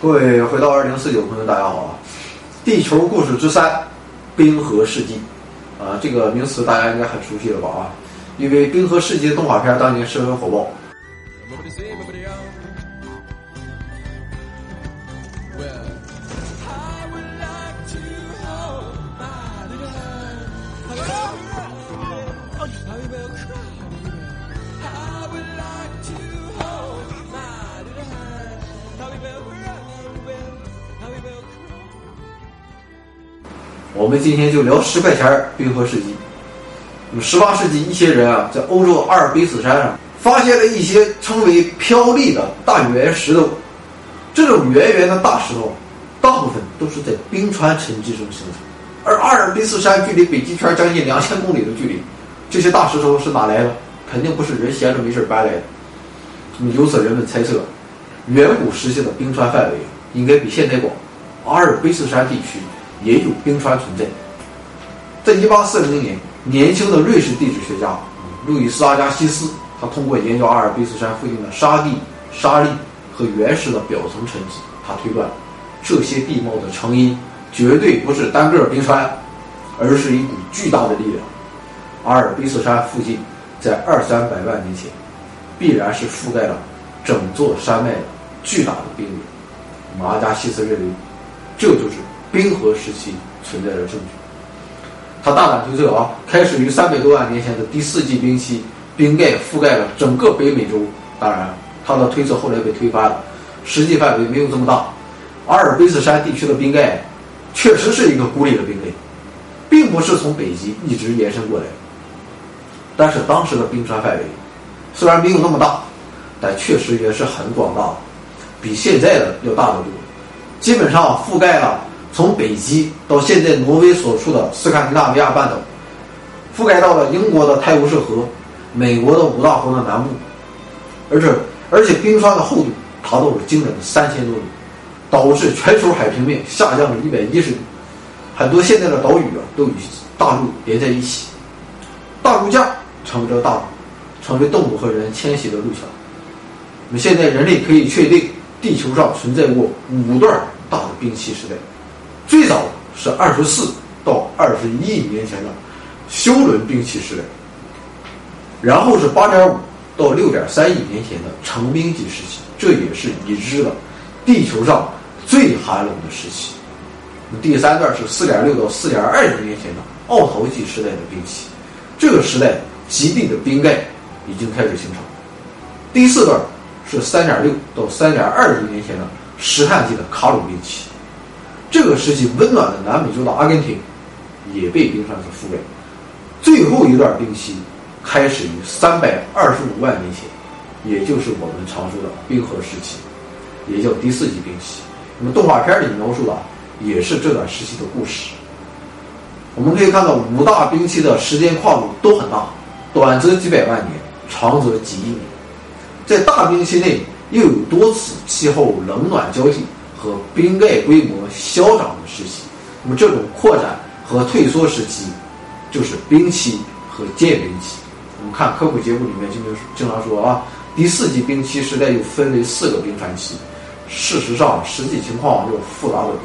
各位回到二零四九朋友，大家好啊！地球故事之三，冰河世纪啊，这个名词大家应该很熟悉了吧啊？因为冰河世纪的动画片当年十分火爆。我们今天就聊十块钱冰河世纪。十八世纪一些人啊，在欧洲阿尔卑斯山上发现了一些称为飘砾的大圆石头。这种圆圆的大石头，大部分都是在冰川沉积中形成。而阿尔卑斯山距离北极圈将近两千公里的距离，这些大石头是哪来的？肯定不是人闲着没事搬来的。由此人们猜测，远古时期的冰川范围应该比现在广。阿尔卑斯山地区。也有冰川存在。在一八四零年，年轻的瑞士地质学家路易斯阿加西斯，他通过研究阿尔卑斯山附近的沙地、沙砾和原石的表层沉积，他推断这些地貌的成因绝对不是单个冰川，而是一股巨大的力量。阿尔卑斯山附近，在二三百万年前，必然是覆盖了整座山脉的巨大的冰流。阿加西斯认为，这就是。冰河时期存在的证据，他大胆推测啊，开始于三百多万年前的第四纪冰期，冰盖覆盖了整个北美洲。当然，他的推测后来被推翻了，实际范围没有这么大。阿尔卑斯山地区的冰盖确实是一个孤立的冰盖，并不是从北极一直延伸过来。但是当时的冰川范围虽然没有那么大，但确实也是很广大，比现在的要大得多，基本上覆盖了。从北极到现在挪威所处的斯堪的纳维亚半岛，覆盖到了英国的泰晤士河、美国的五大湖的南部，而且而且冰川的厚度达到了惊人的三千多米，导致全球海平面下降了一百一十米，很多现在的岛屿啊都与大陆连在一起，大陆架成为了大陆，成为动物和人迁徙的路桥。那么现在人类可以确定，地球上存在过五段大的冰期时代。最早是二十四到二十一亿年前的休伦冰期时代，然后是八点五到六点三亿年前的成冰期时期，这也是已知的地球上最寒冷的时期。第三段是四点六到四点二亿年前的奥陶纪时代的冰期，这个时代极地的冰盖已经开始形成。第四段是三点六到三点二亿年前的石炭纪的卡鲁冰期。这个时期，温暖的南美洲的阿根廷也被冰川所覆盖。最后一段冰期开始于三百二十五万年前，也就是我们常说的冰河时期，也叫第四纪冰期。那么动画片里描述的也是这段时期的故事。我们可以看到，五大冰期的时间跨度都很大，短则几百万年，长则几亿年。在大冰期内，又有多次气候冷暖交替。和冰盖规模消长的时期，那么这种扩展和退缩时期，就是冰期和间冰期。我们看科普节目里面经常经常说啊，第四纪冰期时代又分为四个冰川期。事实上，实际情况要复杂的多。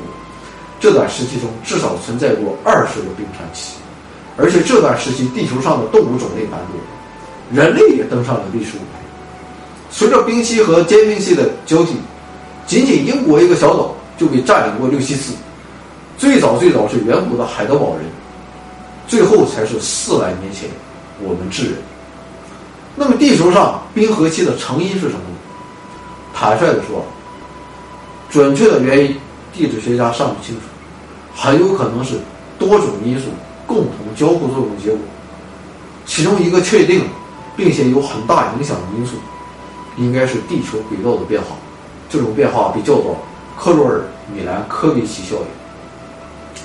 这段时期中至少存在过二十个冰川期，而且这段时期地球上的动物种类繁多，人类也登上了历史舞台。随着冰期和间冰期的交替。仅仅英国一个小岛就被占领过六七次，最早最早是远古的海德堡人，最后才是四万年前我们智人。那么地球上冰河期的成因是什么呢？坦率的说，准确的原因地质学家尚不清楚，很有可能是多种因素共同交互作用结果。其中一个确定并且有很大影响的因素，应该是地球轨道的变化。这种变化被叫做克罗尔米兰科维奇效应。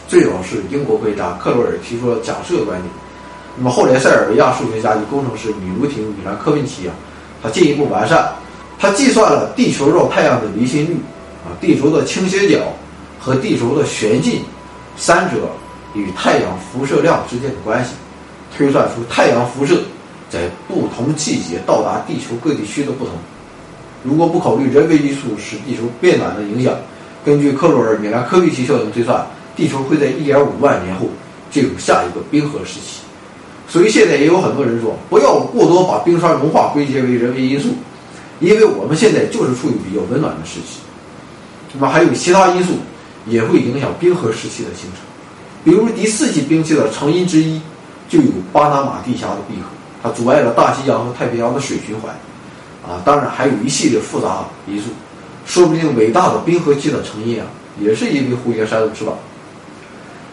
最早是英国科学家克罗尔提出了假设观点，那么后来塞尔维亚数学家及工程师米卢廷米兰科维奇啊，他进一步完善，他计算了地球绕太阳的离心率啊，地球的倾斜角和地球的旋进三者与太阳辐射量之间的关系，推算出太阳辐射在不同季节到达地球各地区的不同。如果不考虑人为因素使地球变暖的影响，根据克罗尔米兰科维奇效应推算，地球会在1.5万年后进入下一个冰河时期。所以现在也有很多人说，不要过多把冰川融化归结为人为因素，因为我们现在就是处于比较温暖的时期。那么还有其他因素也会影响冰河时期的形成，比如第四纪冰期的成因之一就有巴拿马地峡的闭合，它阻碍了大西洋和太平洋的水循环。啊，当然还有一系列复杂因素，说不定伟大的冰河期的成因啊，也是因为胡言山的翅膀。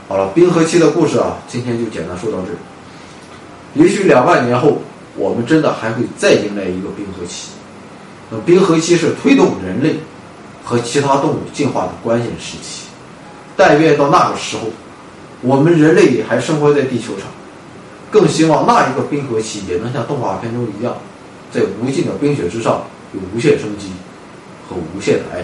好了，冰河期的故事啊，今天就简单说到这儿。也许两万年后，我们真的还会再迎来一个冰河期。那冰河期是推动人类和其他动物进化的关键时期。但愿到那个时候，我们人类也还生活在地球上，更希望那一个冰河期也能像动画片中一样。在无尽的冰雪之上，有无限生机和无限的爱。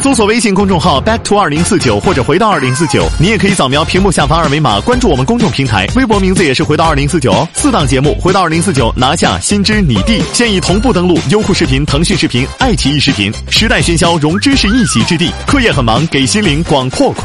搜索微信公众号 “back to 二零四九”或者“回到二零四九”，你也可以扫描屏幕下方二维码关注我们公众平台，微博名字也是“回到二零四九”。四档节目，《回到二零四九》拿下心知你地，现已同步登录优酷视频、腾讯视频、爱奇艺视频。时代喧嚣，融知识一席之地。课业很忙，给心灵广阔。